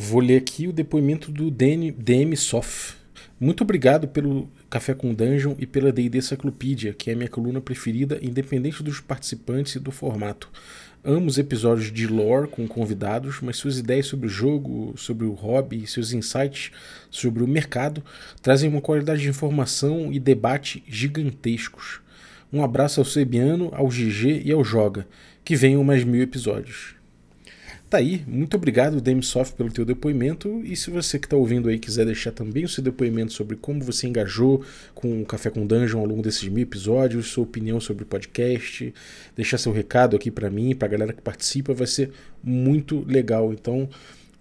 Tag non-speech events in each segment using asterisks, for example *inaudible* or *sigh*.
Vou ler aqui o depoimento do DM, DM Sof. Muito obrigado pelo Café com Dungeon e pela D&D Cyclopedia, que é minha coluna preferida, independente dos participantes e do formato. Amo os episódios de lore com convidados, mas suas ideias sobre o jogo, sobre o hobby e seus insights sobre o mercado trazem uma qualidade de informação e debate gigantescos. Um abraço ao Sebiano, ao GG e ao Joga. Que venham mais mil episódios. Tá aí, muito obrigado, Demisoft, pelo teu depoimento. E se você que está ouvindo aí quiser deixar também o seu depoimento sobre como você engajou com o Café com Dungeon ao longo desses mil episódios, sua opinião sobre o podcast, deixar seu recado aqui para mim, para a galera que participa, vai ser muito legal. Então,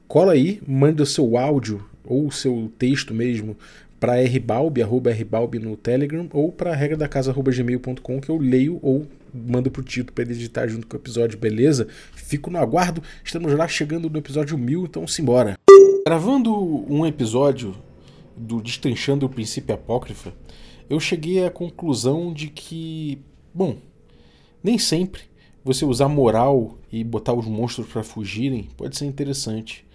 cola aí, manda o seu áudio ou o seu texto mesmo para rbalb, arroba rbalb no Telegram, ou para regra da casa, arroba gmail.com, que eu leio ou mando pro Tito para ele editar junto com o episódio, beleza? Fico no aguardo, estamos lá chegando no episódio 1000, então simbora. Gravando um episódio do Destrinchando o Princípio Apócrifa, eu cheguei à conclusão de que, bom, nem sempre você usar moral e botar os monstros para fugirem pode ser interessante.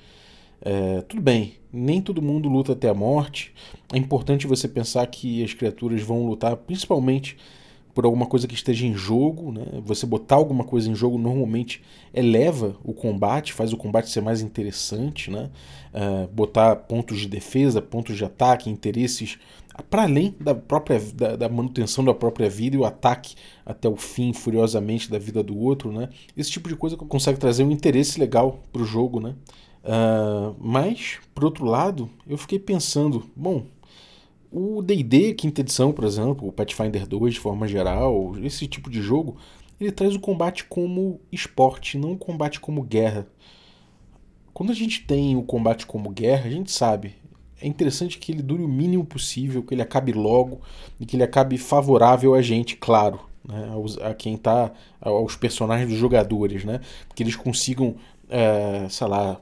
É, tudo bem, nem todo mundo luta até a morte. É importante você pensar que as criaturas vão lutar principalmente por alguma coisa que esteja em jogo. Né? Você botar alguma coisa em jogo normalmente eleva o combate, faz o combate ser mais interessante. Né? Uh, botar pontos de defesa, pontos de ataque, interesses para além da própria da, da, manutenção da própria vida e o ataque até o fim furiosamente da vida do outro, né? Esse tipo de coisa consegue trazer um interesse legal para o jogo, né? Uh, mas, por outro lado, eu fiquei pensando, bom, o D&D quinta edição, por exemplo, o Pathfinder 2 de forma geral, esse tipo de jogo, ele traz o combate como esporte, não o combate como guerra. Quando a gente tem o combate como guerra, a gente sabe, é interessante que ele dure o mínimo possível, que ele acabe logo e que ele acabe favorável a gente, claro, né, aos, a quem tá, aos personagens dos jogadores, né, que eles consigam é, sei lá,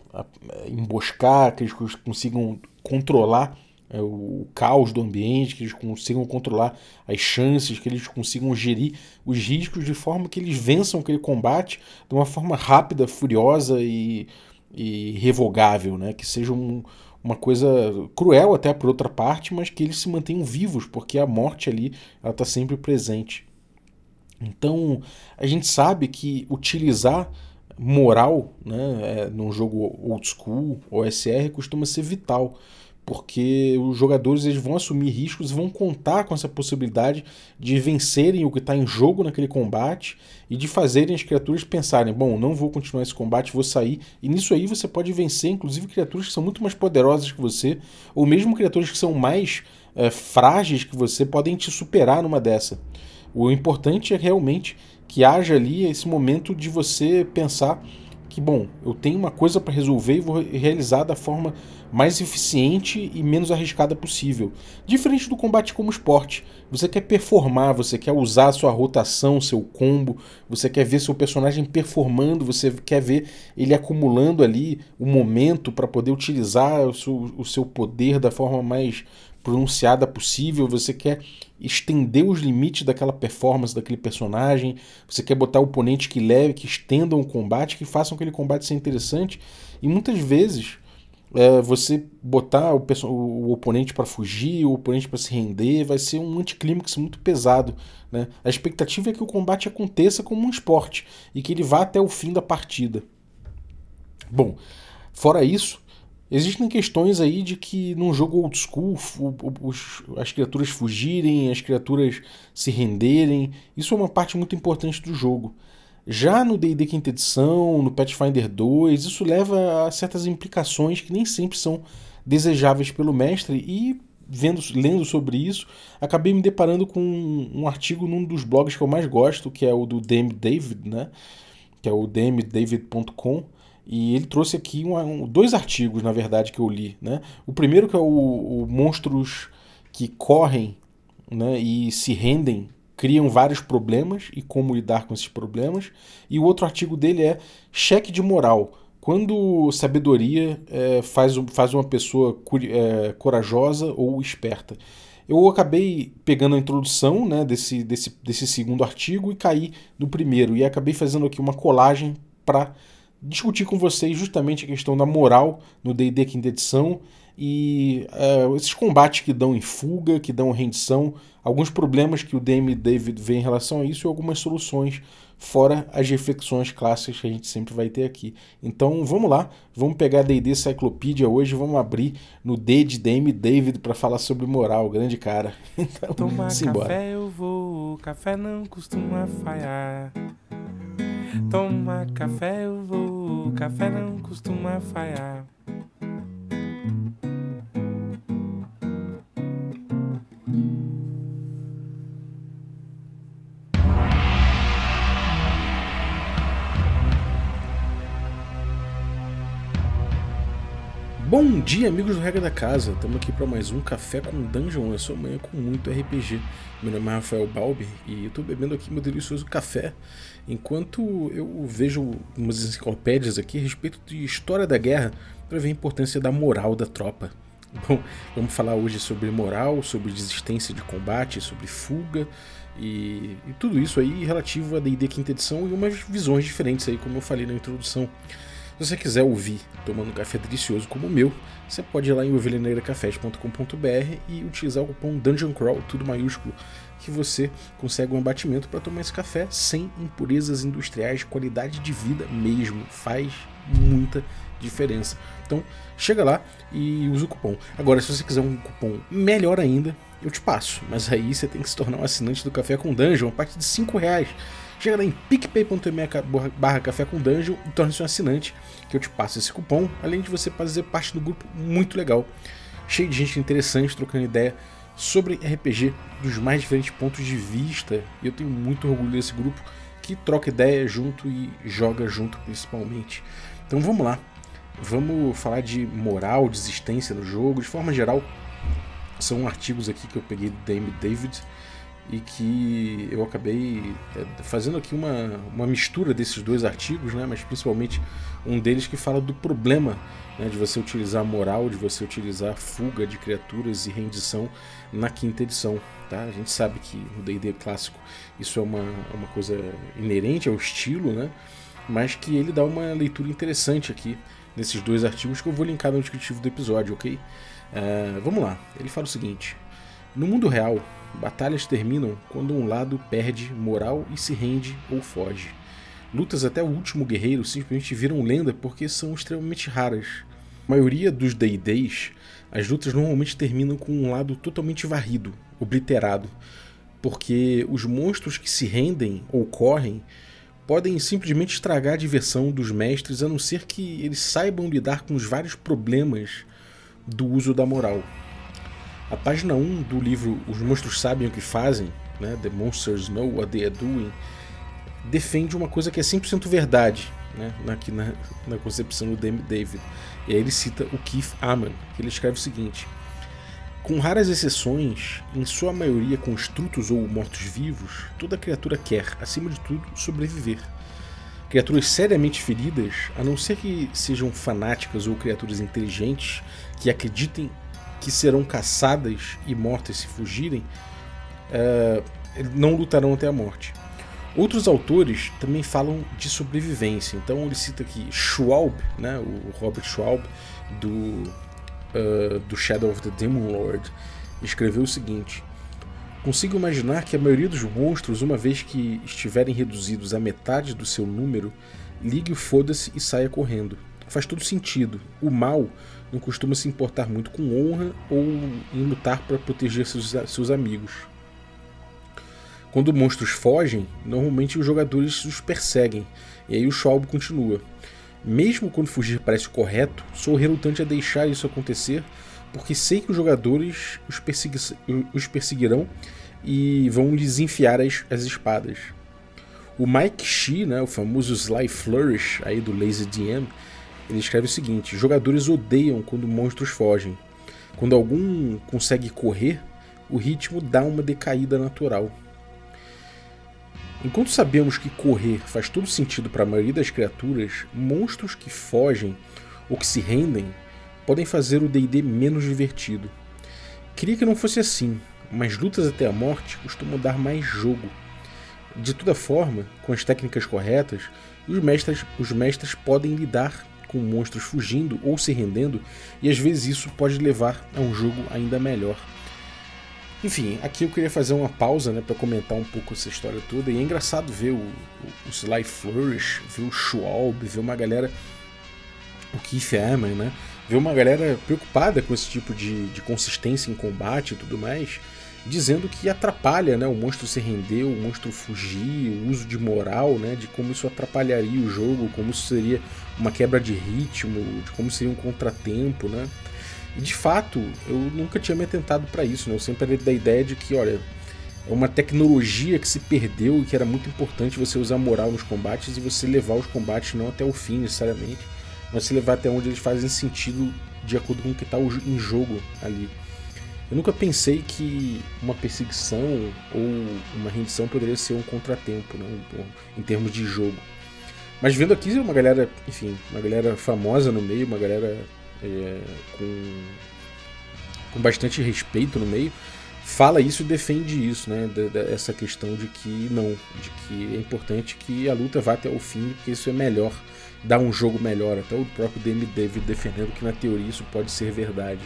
emboscar, que eles consigam controlar é, o caos do ambiente, que eles consigam controlar as chances, que eles consigam gerir os riscos de forma que eles vençam aquele combate de uma forma rápida, furiosa e, e revogável, né? que seja um, uma coisa cruel até por outra parte, mas que eles se mantenham vivos, porque a morte ali está sempre presente. Então a gente sabe que utilizar moral né, é, num jogo old school, OSR, costuma ser vital, porque os jogadores eles vão assumir riscos vão contar com essa possibilidade de vencerem o que está em jogo naquele combate e de fazerem as criaturas pensarem: bom, não vou continuar esse combate, vou sair. E nisso aí você pode vencer, inclusive, criaturas que são muito mais poderosas que você, ou mesmo criaturas que são mais é, frágeis que você, podem te superar numa dessa. O importante é realmente que haja ali esse momento de você pensar que, bom, eu tenho uma coisa para resolver e vou realizar da forma mais eficiente e menos arriscada possível. Diferente do combate como esporte. Você quer performar, você quer usar sua rotação, seu combo, você quer ver seu personagem performando, você quer ver ele acumulando ali o momento para poder utilizar o seu, o seu poder da forma mais pronunciada possível, você quer estender os limites daquela performance daquele personagem, você quer botar oponentes que leve, que estendam o combate, que façam aquele combate ser interessante. E muitas vezes é, você botar o, o oponente para fugir, o oponente para se render, vai ser um anticlímax muito pesado. Né? A expectativa é que o combate aconteça como um esporte e que ele vá até o fim da partida. Bom, fora isso, Existem questões aí de que num jogo old school os, as criaturas fugirem, as criaturas se renderem. Isso é uma parte muito importante do jogo. Já no D&D quinta edição, no Pathfinder 2, isso leva a certas implicações que nem sempre são desejáveis pelo mestre e vendo, lendo sobre isso, acabei me deparando com um, artigo num dos blogs que eu mais gosto, que é o do DM David, né? Que é o dmdavid.com e ele trouxe aqui um, um, dois artigos, na verdade, que eu li. Né? O primeiro que é o, o Monstros que correm né, e se rendem, criam vários problemas e como lidar com esses problemas. E o outro artigo dele é Cheque de Moral. Quando sabedoria é, faz, faz uma pessoa é, corajosa ou esperta. Eu acabei pegando a introdução né, desse, desse, desse segundo artigo e caí no primeiro. E acabei fazendo aqui uma colagem para discutir com vocês justamente a questão da moral no D&D quinta edição e uh, esses combates que dão em fuga, que dão rendição, alguns problemas que o DM David vê em relação a isso e algumas soluções, fora as reflexões clássicas que a gente sempre vai ter aqui. Então vamos lá, vamos pegar a D&D Cyclopedia hoje, vamos abrir no D de DM David para falar sobre moral, grande cara. *laughs* Então, Tomar simbora. café eu vou, café não costuma falhar. Toma café eu vou, café não costuma falhar. Bom dia, amigos do Regra da Casa. Estamos aqui para mais um Café com Dungeon, a sua manhã com muito RPG. Meu nome é Rafael Balbi e eu estou bebendo aqui meu delicioso café enquanto eu vejo umas enciclopédias aqui a respeito de história da guerra para ver a importância da moral da tropa. *laughs* Bom, vamos falar hoje sobre moral, sobre desistência de combate, sobre fuga e, e tudo isso aí relativo à D&D quinta edição e umas visões diferentes aí, como eu falei na introdução. Se você quiser ouvir tomando um café delicioso como o meu, você pode ir lá em ovelhaneiracafés.com.br e utilizar o cupom Dungeon Crawl, tudo maiúsculo, que você consegue um abatimento para tomar esse café sem impurezas industriais, qualidade de vida mesmo. Faz muita diferença. Então, chega lá e usa o cupom. Agora, se você quiser um cupom melhor ainda, eu te passo. Mas aí você tem que se tornar um assinante do Café com Dungeon a partir de 5 reais. Chega lá em picpay.me barra café com dungeon e torne-se um assinante que eu te passo esse cupom, além de você fazer parte do grupo muito legal, cheio de gente interessante trocando ideia sobre RPG dos mais diferentes pontos de vista. E eu tenho muito orgulho desse grupo que troca ideia junto e joga junto principalmente. Então vamos lá. Vamos falar de moral, de existência no jogo. De forma geral, são artigos aqui que eu peguei do DM David e que eu acabei é, fazendo aqui uma, uma mistura desses dois artigos, né, mas principalmente um deles que fala do problema né, de você utilizar moral, de você utilizar fuga de criaturas e rendição na quinta edição. Tá? A gente sabe que no D&D clássico isso é uma, uma coisa inerente ao estilo, né, mas que ele dá uma leitura interessante aqui nesses dois artigos que eu vou linkar no descritivo do episódio, ok? Uh, vamos lá, ele fala o seguinte... No mundo real, batalhas terminam quando um lado perde moral e se rende ou foge. Lutas até o último guerreiro simplesmente viram lenda porque são extremamente raras. A maioria dos D&Ds, as lutas normalmente terminam com um lado totalmente varrido, obliterado, porque os monstros que se rendem ou correm podem simplesmente estragar a diversão dos mestres a não ser que eles saibam lidar com os vários problemas do uso da moral. A página 1 do livro Os Monstros Sabem o que Fazem, né, The Monsters Know What They Are Doing, defende uma coisa que é 100% verdade, né, aqui na, na concepção do David. E aí ele cita o Keith Amman, que ele escreve o seguinte: Com raras exceções, em sua maioria construtos ou mortos-vivos, toda criatura quer, acima de tudo, sobreviver. Criaturas seriamente feridas, a não ser que sejam fanáticas ou criaturas inteligentes que acreditem que serão caçadas e mortas se fugirem, uh, não lutarão até a morte. Outros autores também falam de sobrevivência. Então ele cita aqui Schwalb, né, o Robert Schwalb, do, uh, do Shadow of the Demon Lord, escreveu o seguinte: Consigo imaginar que a maioria dos monstros, uma vez que estiverem reduzidos à metade do seu número, ligue o foda-se e saia correndo. Faz todo sentido. O mal não costuma se importar muito com honra ou em lutar para proteger seus, seus amigos. Quando monstros fogem, normalmente os jogadores os perseguem, e aí o Schwab continua. Mesmo quando fugir parece correto, sou relutante a deixar isso acontecer, porque sei que os jogadores os, persegui os perseguirão e vão lhes enfiar as, as espadas. O Mike Shee, né, o famoso Sly Flourish aí do Lazy DM, ele escreve o seguinte: jogadores odeiam quando monstros fogem. Quando algum consegue correr, o ritmo dá uma decaída natural. Enquanto sabemos que correr faz todo sentido para a maioria das criaturas, monstros que fogem ou que se rendem podem fazer o DD menos divertido. Queria que não fosse assim, mas lutas até a morte costumam dar mais jogo. De toda forma, com as técnicas corretas, os mestres, os mestres podem lidar com monstros fugindo ou se rendendo, e às vezes isso pode levar a um jogo ainda melhor. Enfim, aqui eu queria fazer uma pausa né, para comentar um pouco essa história toda. E é engraçado ver o, o, o Sly Flourish, ver o Schwalb, ver uma galera. O Keith Eman, né? Ver uma galera preocupada com esse tipo de, de consistência em combate e tudo mais, dizendo que atrapalha né, o monstro se render, o monstro fugir, o uso de moral, né, de como isso atrapalharia o jogo, como isso seria uma quebra de ritmo, de como seria um contratempo, né? E de fato, eu nunca tinha me atentado para isso, né? Eu sempre era da ideia de que, olha, é uma tecnologia que se perdeu e que era muito importante você usar moral nos combates e você levar os combates não até o fim necessariamente, mas se levar até onde eles fazem sentido de acordo com o que está em jogo ali. Eu nunca pensei que uma perseguição ou uma rendição poderia ser um contratempo, né, em termos de jogo. Mas vendo aqui uma galera, enfim, uma galera famosa no meio, uma galera é, com, com bastante respeito no meio, fala isso e defende isso, né? Essa questão de que não, de que é importante que a luta vá até o fim, porque isso é melhor, dá um jogo melhor. Até o próprio Demi David defendendo que na teoria isso pode ser verdade.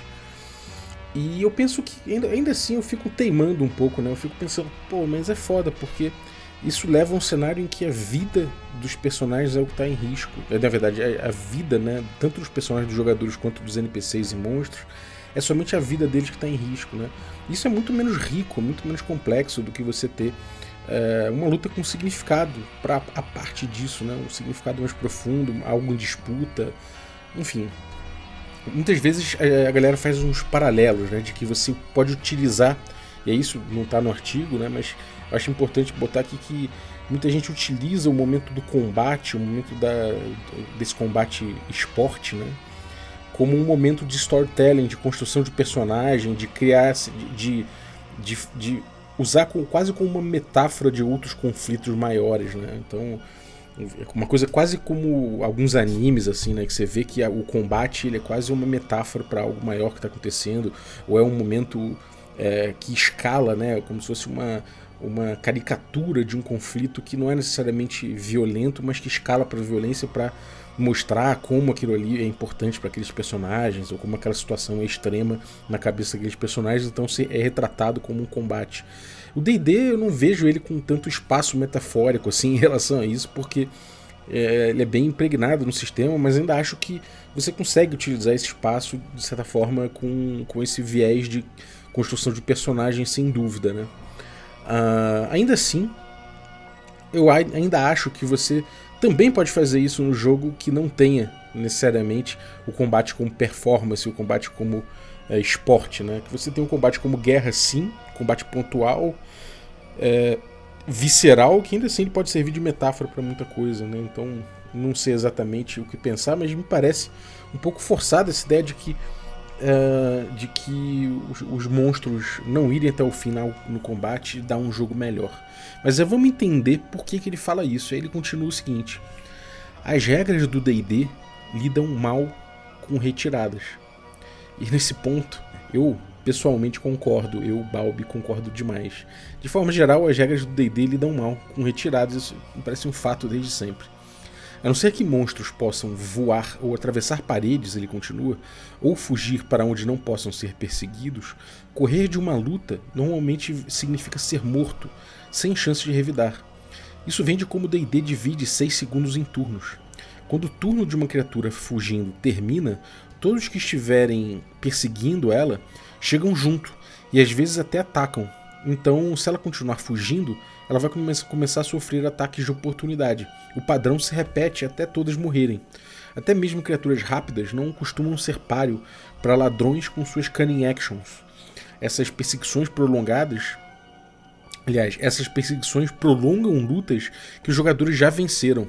E eu penso que ainda, ainda assim eu fico teimando um pouco, né? Eu fico pensando, pô, mas é foda, porque isso leva a um cenário em que a vida dos personagens é o que está em risco. É, na verdade, a vida, né, tanto dos personagens dos jogadores quanto dos NPCs e monstros, é somente a vida deles que está em risco. Né? Isso é muito menos rico, muito menos complexo do que você ter é, uma luta com significado para a parte disso, né? um significado mais profundo, algo em disputa, enfim. Muitas vezes a galera faz uns paralelos, né, de que você pode utilizar, e isso não está no artigo, né, mas acho importante botar aqui que muita gente utiliza o momento do combate, o momento da, desse combate esporte, né? Como um momento de storytelling, de construção de personagem, de criar, de, de, de usar com, quase como uma metáfora de outros conflitos maiores, né? Então, é uma coisa quase como alguns animes, assim, né? Que você vê que o combate ele é quase uma metáfora para algo maior que está acontecendo, ou é um momento é, que escala, né? Como se fosse uma, uma caricatura de um conflito que não é necessariamente violento, mas que escala para violência para mostrar como aquilo ali é importante para aqueles personagens ou como aquela situação é extrema na cabeça daqueles personagens, então é retratado como um combate. O D&D eu não vejo ele com tanto espaço metafórico assim em relação a isso, porque é, ele é bem impregnado no sistema, mas ainda acho que você consegue utilizar esse espaço de certa forma com, com esse viés de construção de personagens sem dúvida, né? Uh, ainda assim, eu ainda acho que você também pode fazer isso no jogo que não tenha necessariamente o combate como performance, o combate como é, esporte, né? Que você tem um combate como guerra, sim, combate pontual, é, visceral, que ainda assim pode servir de metáfora para muita coisa, né? Então, não sei exatamente o que pensar, mas me parece um pouco forçada essa ideia de que uh, de que os, os, monstros não irem até o final no combate dá um jogo melhor. Mas é, vamos entender por que, que ele fala isso. Aí ele continua o seguinte: as regras do DD lidam mal com retiradas. E nesse ponto, eu pessoalmente concordo, eu, Balbi, concordo demais. De forma geral, as regras do DD lidam mal com retiradas, isso parece um fato desde sempre. A não ser que monstros possam voar ou atravessar paredes, ele continua, ou fugir para onde não possam ser perseguidos, correr de uma luta normalmente significa ser morto, sem chance de revidar. Isso vem de como D&D divide 6 segundos em turnos. Quando o turno de uma criatura fugindo termina, todos que estiverem perseguindo ela chegam junto e às vezes até atacam. Então, se ela continuar fugindo, ela vai começar a sofrer ataques de oportunidade. O padrão se repete até todas morrerem. Até mesmo criaturas rápidas não costumam ser páreo para ladrões com suas cunning actions. Essas perseguições prolongadas. Aliás, essas perseguições prolongam lutas que os jogadores já venceram.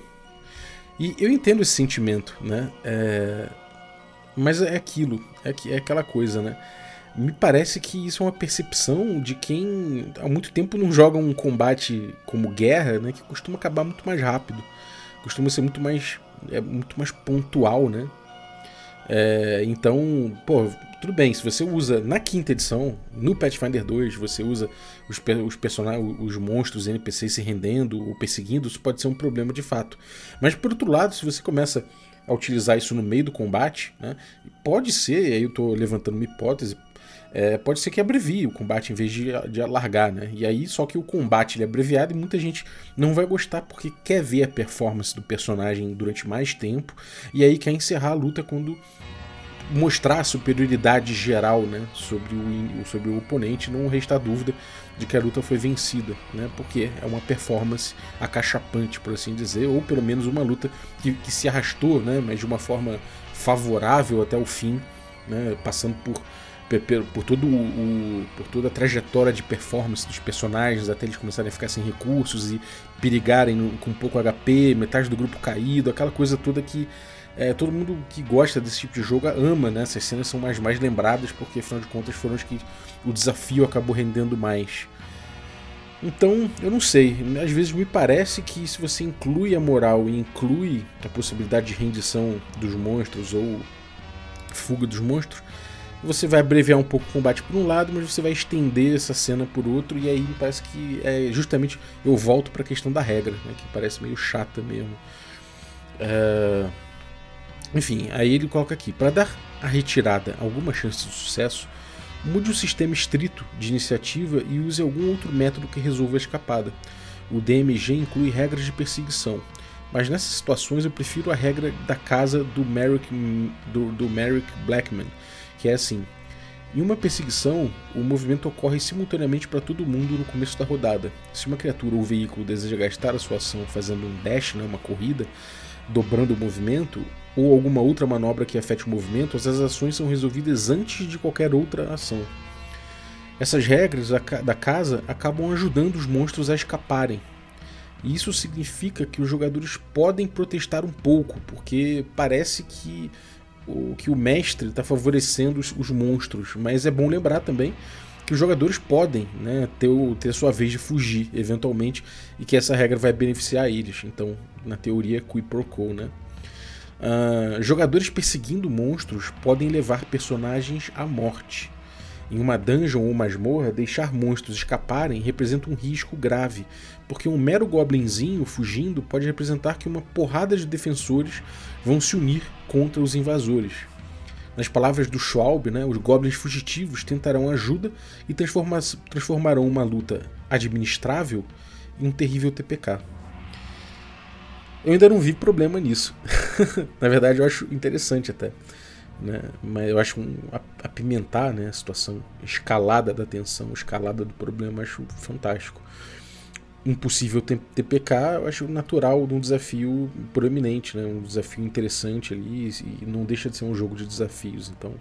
E eu entendo esse sentimento, né? É... Mas é aquilo, é, é aquela coisa, né? Me parece que isso é uma percepção de quem há muito tempo não joga um combate como guerra, né, que costuma acabar muito mais rápido, costuma ser muito mais é muito mais pontual, né? É, então, pô, tudo bem, se você usa na quinta edição, no Pathfinder 2, você usa os, os personagens, os monstros NPCs se rendendo ou perseguindo, isso pode ser um problema de fato. Mas por outro lado, se você começa a utilizar isso no meio do combate, né, pode ser, aí eu estou levantando uma hipótese, é, pode ser que abrevie o combate em vez de, de alargar, né? E aí, só que o combate ele é abreviado e muita gente não vai gostar porque quer ver a performance do personagem durante mais tempo e aí quer encerrar a luta quando mostrar a superioridade geral né, sobre, o, sobre o oponente, não restar dúvida de que a luta foi vencida, né, porque é uma performance acachapante, por assim dizer, ou pelo menos uma luta que, que se arrastou, né, mas de uma forma favorável até o fim, né, passando por, por, todo o, por toda a trajetória de performance dos personagens até eles começarem a ficar sem recursos e perigarem com pouco HP, metade do grupo caído, aquela coisa toda que é, todo mundo que gosta desse tipo de jogo ama, né? Essas cenas são mais, mais lembradas porque, afinal de contas, foram as que o desafio acabou rendendo mais. Então, eu não sei. Às vezes me parece que se você inclui a moral e inclui a possibilidade de rendição dos monstros ou fuga dos monstros, você vai abreviar um pouco o combate por um lado, mas você vai estender essa cena por outro, e aí parece que é justamente eu volto para a questão da regra, né, que parece meio chata mesmo. É... Enfim, aí ele coloca aqui: para dar à retirada alguma chance de sucesso, mude o sistema estrito de iniciativa e use algum outro método que resolva a escapada. O DMG inclui regras de perseguição, mas nessas situações eu prefiro a regra da casa do Merrick, do, do Merrick Blackman, que é assim: em uma perseguição, o movimento ocorre simultaneamente para todo mundo no começo da rodada. Se uma criatura ou veículo deseja gastar a sua ação fazendo um dash, né, uma corrida, dobrando o movimento, ou alguma outra manobra que afete o movimento, as ações são resolvidas antes de qualquer outra ação. Essas regras da casa acabam ajudando os monstros a escaparem. E isso significa que os jogadores podem protestar um pouco, porque parece que o, que o mestre está favorecendo os, os, monstros. Mas é bom lembrar também que os jogadores podem né, ter, ter a sua vez de fugir, eventualmente, e que essa regra vai beneficiar eles. Então, na teoria, qui pro quo, né? Uh, jogadores perseguindo monstros podem levar personagens à morte. Em uma dungeon ou masmorra, deixar monstros escaparem representa um risco grave, porque um mero goblinzinho fugindo pode representar que uma porrada de defensores vão se unir contra os invasores. Nas palavras do Schwalbe, né, os goblins fugitivos tentarão ajuda e transformarão uma luta administrável em um terrível TPK. Eu ainda não vi problema nisso. *laughs* Na verdade, eu acho interessante até. Né? Mas eu acho um, apimentar né, a situação, escalada da tensão, escalada do problema, acho fantástico. Impossível TPK, eu acho natural de um desafio proeminente, né? um desafio interessante ali, e não deixa de ser um jogo de desafios. Então,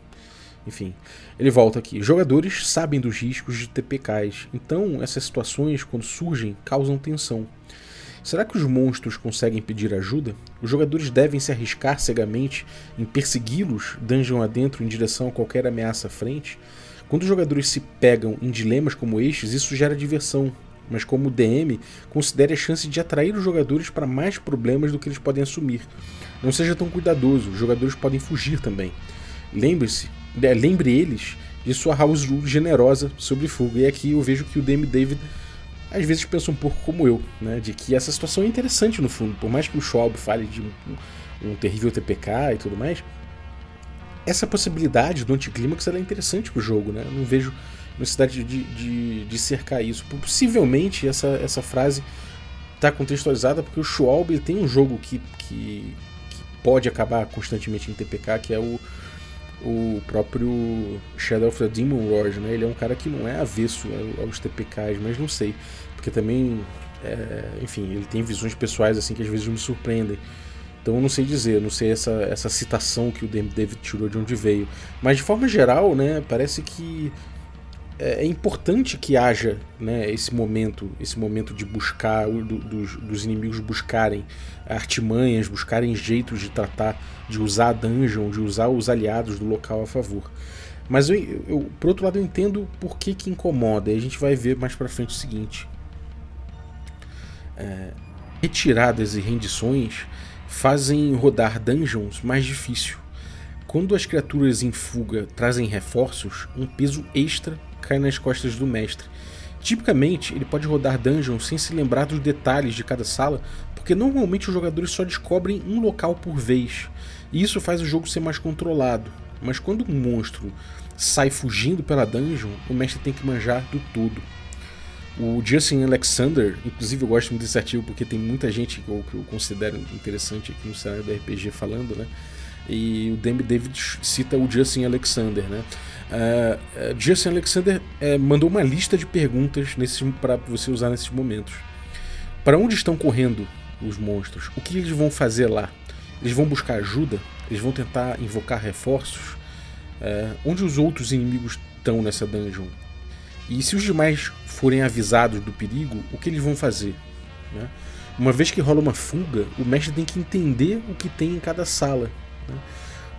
enfim, ele volta aqui. Jogadores sabem dos riscos de TPKs, então essas situações, quando surgem, causam tensão. Será que os monstros conseguem pedir ajuda? Os jogadores devem se arriscar cegamente em persegui-los dungeon adentro em direção a qualquer ameaça à frente? Quando os jogadores se pegam em dilemas como estes, isso gera diversão, mas como DM, considere a chance de atrair os jogadores para mais problemas do que eles podem assumir. Não seja tão cuidadoso, os jogadores podem fugir também. Lembre-se, é, lembre eles de sua house rule generosa sobre fuga. E aqui eu vejo que o DM David às vezes pensa um pouco como eu, né? De que essa situação é interessante no fundo, por mais que o Schwab fale de um, um terrível TPK e tudo mais, essa possibilidade do anticlímax é interessante pro jogo, né? Eu não vejo necessidade de, de, de, cercar isso. Possivelmente essa, essa frase está contextualizada porque o Schwalbe tem um jogo que, que, que, pode acabar constantemente em TPK, que é o, o próprio Shadow of the Demon Lord, né? Ele é um cara que não é avesso aos TPKs, mas não sei porque também, é, enfim, ele tem visões pessoais assim que às vezes me surpreendem. Então eu não sei dizer, não sei essa, essa citação que o David tirou de onde veio. Mas de forma geral, né, parece que é, é importante que haja né, esse momento, esse momento de buscar, do, dos, dos, inimigos buscarem artimanhas, buscarem jeitos de tratar, de usar a dungeon, de usar os aliados do local a favor. Mas eu, eu, por outro lado eu entendo por que, que incomoda, e a gente vai ver mais pra frente o seguinte é, retiradas e rendições fazem rodar dungeons mais difícil. quando as criaturas em fuga trazem reforços, um peso extra cai nas costas do mestre. Tipicamente, ele pode rodar dungeon sem se lembrar dos detalhes de cada sala, porque normalmente os jogadores só descobrem um local por vez, e isso faz o jogo ser mais controlado. Mas quando um monstro sai fugindo pela dungeon, o mestre tem que manjar do todo. O Justin Alexander, inclusive eu gosto muito desse artigo porque tem muita gente que eu, que eu considero interessante aqui no cenário do RPG falando, né? E o Demi David cita o Justin Alexander, né? Uh, Justin Alexander uh, mandou uma lista de perguntas para você usar nesses momentos. Para onde estão correndo os monstros? O que eles vão fazer lá? Eles vão buscar ajuda? Eles vão tentar invocar reforços? Uh, onde os outros inimigos estão nessa dungeon? E se os demais forem avisados do perigo, o que eles vão fazer? Né? Uma vez que rola uma fuga, o mestre tem que entender o que tem em cada sala. Né?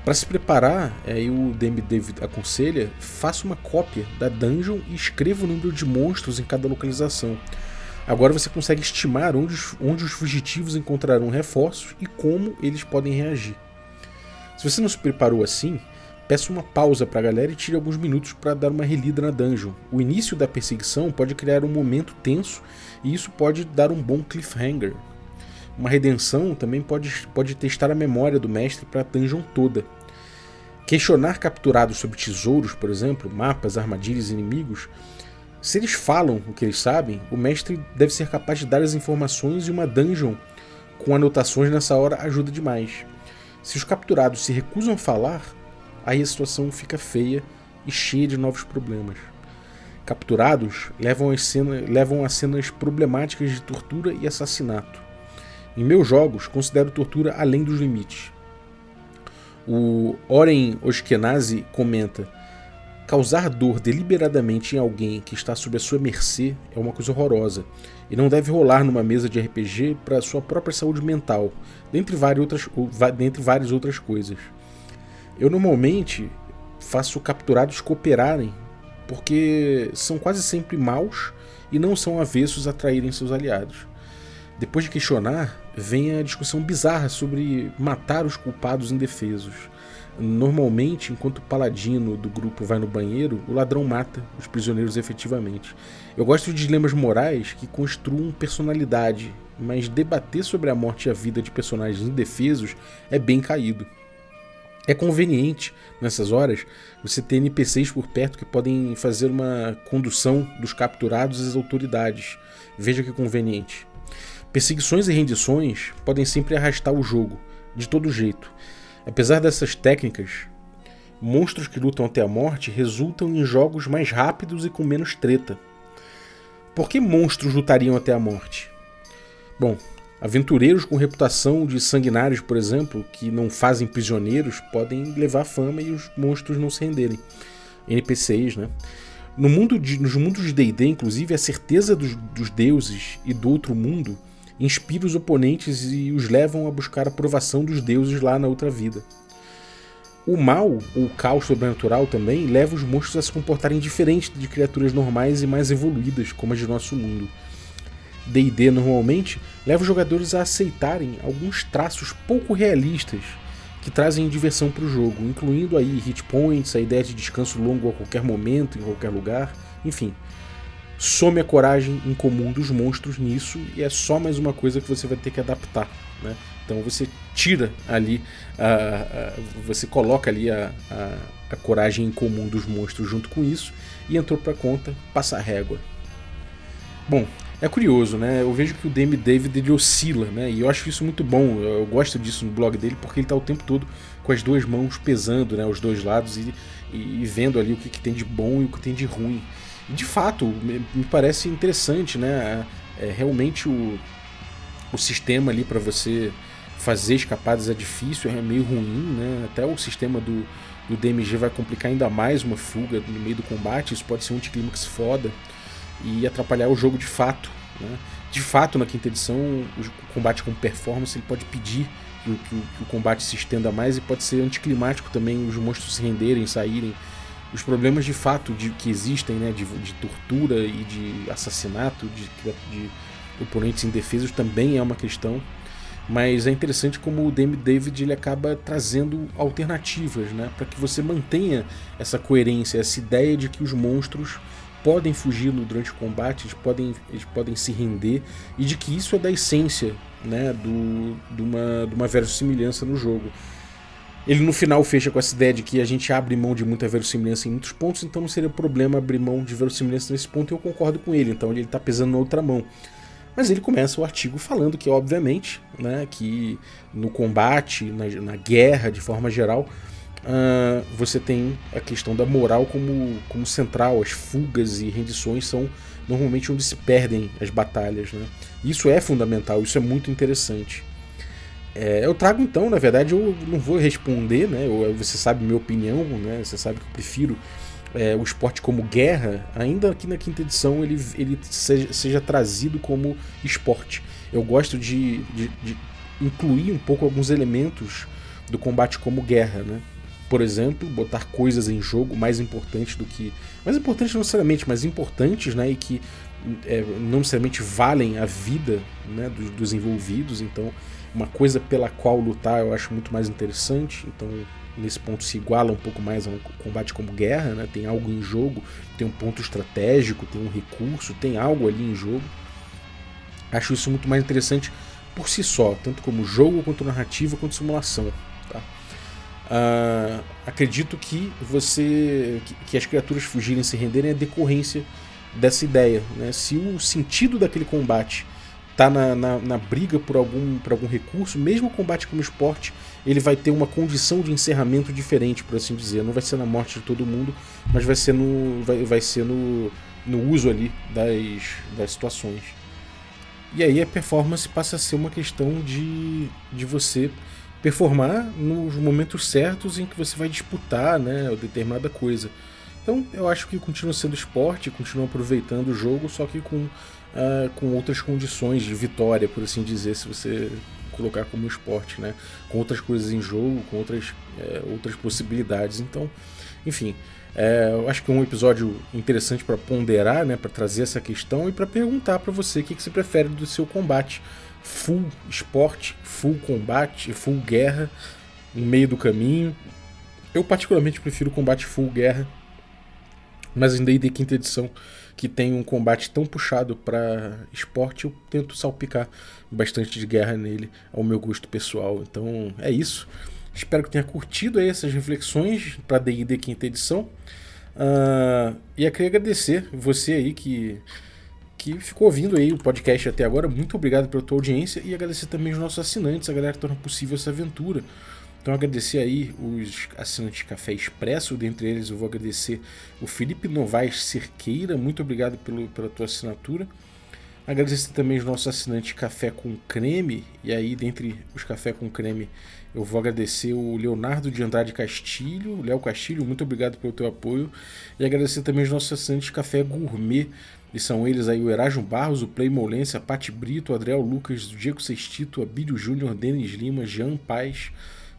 Para se preparar, aí o DM David aconselha, faça uma cópia da dungeon e escreva o número de monstros em cada localização. Agora você consegue estimar onde onde os fugitivos encontrarão reforços e como eles podem reagir. Se você não se preparou assim, peça uma pausa para a galera e tire alguns minutos para dar uma relida na dungeon. O início da perseguição pode criar um momento tenso e isso pode dar um bom cliffhanger. Uma redenção também pode, pode testar a memória do mestre para a dungeon toda. Questionar capturados sobre tesouros, por exemplo, mapas, armadilhas inimigos, se eles falam o que eles sabem, o mestre deve ser capaz de dar as informações e uma dungeon com anotações nessa hora ajuda demais. Se os capturados se recusam a falar, aí a situação fica feia e cheia de novos problemas. Capturados levam, as cenas, levam a cenas problemáticas de tortura e assassinato. Em meus jogos, considero tortura além dos limites. O Oren Oshkenazi comenta: causar dor deliberadamente em alguém que está sob a sua mercê é uma coisa horrorosa e não deve rolar numa mesa de RPG para sua própria saúde mental, dentre várias outras, dentre várias outras coisas. Eu normalmente faço capturados cooperarem, porque são quase sempre maus e não são avessos a traírem seus aliados. Depois de questionar, vem a discussão bizarra sobre matar os culpados indefesos. Normalmente, enquanto o paladino do grupo vai no banheiro, o ladrão mata os prisioneiros efetivamente. Eu gosto de dilemas morais que construam personalidade, mas debater sobre a morte e a vida de personagens indefesos é bem caído. É conveniente, nessas horas, você ter NPCs por perto que podem fazer uma condução dos capturados às autoridades. Veja que conveniente. Perseguições e rendições podem sempre arrastar o jogo, de todo jeito. Apesar dessas técnicas, monstros que lutam até a morte resultam em jogos mais rápidos e com menos treta. Por que monstros lutariam até a morte? Bom, Aventureiros com reputação de sanguinários, por exemplo, que não fazem prisioneiros, podem levar fama e os monstros não se renderem. NPCs, né? No mundo de, nos mundos de D&D, inclusive, a certeza dos, dos deuses e do outro mundo inspira os oponentes e os levam a buscar a aprovação dos deuses lá na outra vida. O mal, ou o caos sobrenatural também, leva os monstros a se comportarem diferente de criaturas normais e mais evoluídas, como as de nosso mundo. D&D normalmente leva os jogadores a aceitarem alguns traços pouco realistas que trazem diversão para o jogo, incluindo aí hit points, a ideia de descanso longo a qualquer momento, em qualquer lugar, enfim. Some a coragem incomum dos monstros nisso e é só mais uma coisa que você vai ter que adaptar. Né? Então você tira ali, você coloca ali a, a, a coragem incomum dos monstros junto com isso e entrou para conta, passa a régua. Bom, é curioso, né? Eu vejo que o Dame David ele oscila, né? E eu acho isso muito bom. Eu gosto disso no blog dele porque ele está o tempo todo com as duas mãos pesando, né? Os dois lados e, e vendo ali o que, que, tem de bom e o que tem de ruim. E de fato, me, parece interessante, né? É, realmente o, o sistema ali para você fazer escapadas é difícil, é meio ruim, né? Até o sistema do, do DMG vai complicar ainda mais uma fuga no meio do combate. Isso pode ser um anticlímax foda e atrapalhar o jogo de fato. Né? De fato, na quinta edição, o combate com performance ele pode pedir que, que, que, o combate se estenda mais e pode ser anticlimático também os monstros se renderem, saírem. Os problemas de fato de, que existem, né, de, de tortura e de assassinato de, de oponentes indefesos também é uma questão. mas é interessante como o Dame David ele acaba trazendo alternativas, né, para que você mantenha essa coerência, essa ideia de que os monstros podem fugir durante o combate, eles podem, eles podem se render e de que isso é da essência, né, do, de uma, de uma verossimilhança no jogo. Ele no final fecha com essa ideia de que a gente abre mão de muita verossimilhança em muitos pontos, então não seria problema abrir mão de verossimilhança nesse ponto, e eu concordo com ele, então ele está pesando na outra mão. Mas ele começa o artigo falando que, obviamente, né, que no combate, na, na guerra de forma geral, uh, você tem a questão da moral como, como central. As fugas e rendições são normalmente onde se perdem as batalhas. Né? Isso é fundamental, isso é muito interessante. É, eu trago então, na verdade, eu não vou responder, né? Eu, você sabe minha opinião, né? Você sabe que eu prefiro é, o esporte como guerra, ainda aqui na quinta edição ele, ele seja, seja trazido como esporte. Eu gosto de, de, de, incluir um pouco alguns elementos do combate como guerra, né? Por exemplo, botar coisas em jogo mais importantes do que. Mais importantes não necessariamente, mas importantes, né? E que é, não necessariamente valem a vida né, dos, dos envolvidos. Então, uma coisa pela qual lutar eu acho muito mais interessante. Então, nesse ponto se iguala um pouco mais a um combate como guerra, né? Tem algo em jogo, tem um ponto estratégico, tem um recurso, tem algo ali em jogo. Acho isso muito mais interessante por si só, tanto como jogo, quanto narrativa, quanto simulação. Tá? Uh, acredito que você, que, que, as criaturas fugirem e se renderem é decorrência dessa ideia. Né? Se o sentido daquele combate tá na, na, na, briga por algum, por algum recurso, mesmo o combate como esporte, ele vai ter uma condição de encerramento diferente, por assim dizer. Não vai ser na morte de todo mundo, mas vai ser no, vai, vai ser no, no uso ali das, das situações. E aí a performance passa a ser uma questão de, de você performar nos momentos certos em que você vai disputar né, determinada coisa. Então eu acho que continua sendo esporte, continua aproveitando o jogo, só que com uh, com outras condições de vitória, por assim dizer, se você colocar como esporte, né? Com outras coisas em jogo, com outras, é, outras possibilidades. Então, enfim, é, eu acho que é um episódio interessante para ponderar, né? Para trazer essa questão e para perguntar para você o que, que você prefere do seu combate. Full esporte, full combate, full guerra, no meio do caminho. Eu particularmente prefiro combate full guerra, mas em D&D quinta edição que tem um combate tão puxado para esporte, eu tento salpicar bastante de guerra nele, ao meu gosto pessoal. Então é isso. Espero que tenha curtido essas reflexões para D&D quinta edição. Uh, e eu queria agradecer você aí que que ficou ouvindo aí o podcast até agora. Muito obrigado pela tua audiência e agradecer também os nossos assinantes, a galera que torna possível essa aventura. Então agradecer aí os assinantes Café Expresso, dentre eles eu vou agradecer o Felipe Novaes Cerqueira, muito obrigado pelo, pela tua assinatura. Agradecer também os nossos assinantes Café com Creme, e aí dentre os Café com Creme eu vou agradecer o Leonardo de Andrade Castilho, Léo Castilho, muito obrigado pelo teu apoio. E agradecer também os nossos assinantes Café Gourmet, e são eles aí o Erasmo Barros, o Play Molência, Pati Brito, o Adriel Lucas, o Diego Sextito, Abílio Júnior, Denis Lima, Jean Paz,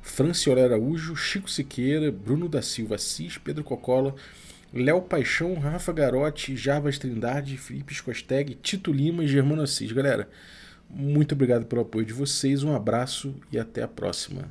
Franciola Araújo, Chico Siqueira, Bruno da Silva Assis, Pedro Cocola, Léo Paixão, Rafa Garotti, Jarbas Trindade, Felipe Scosteg, Tito Lima e Germano Assis. Galera, muito obrigado pelo apoio de vocês, um abraço e até a próxima.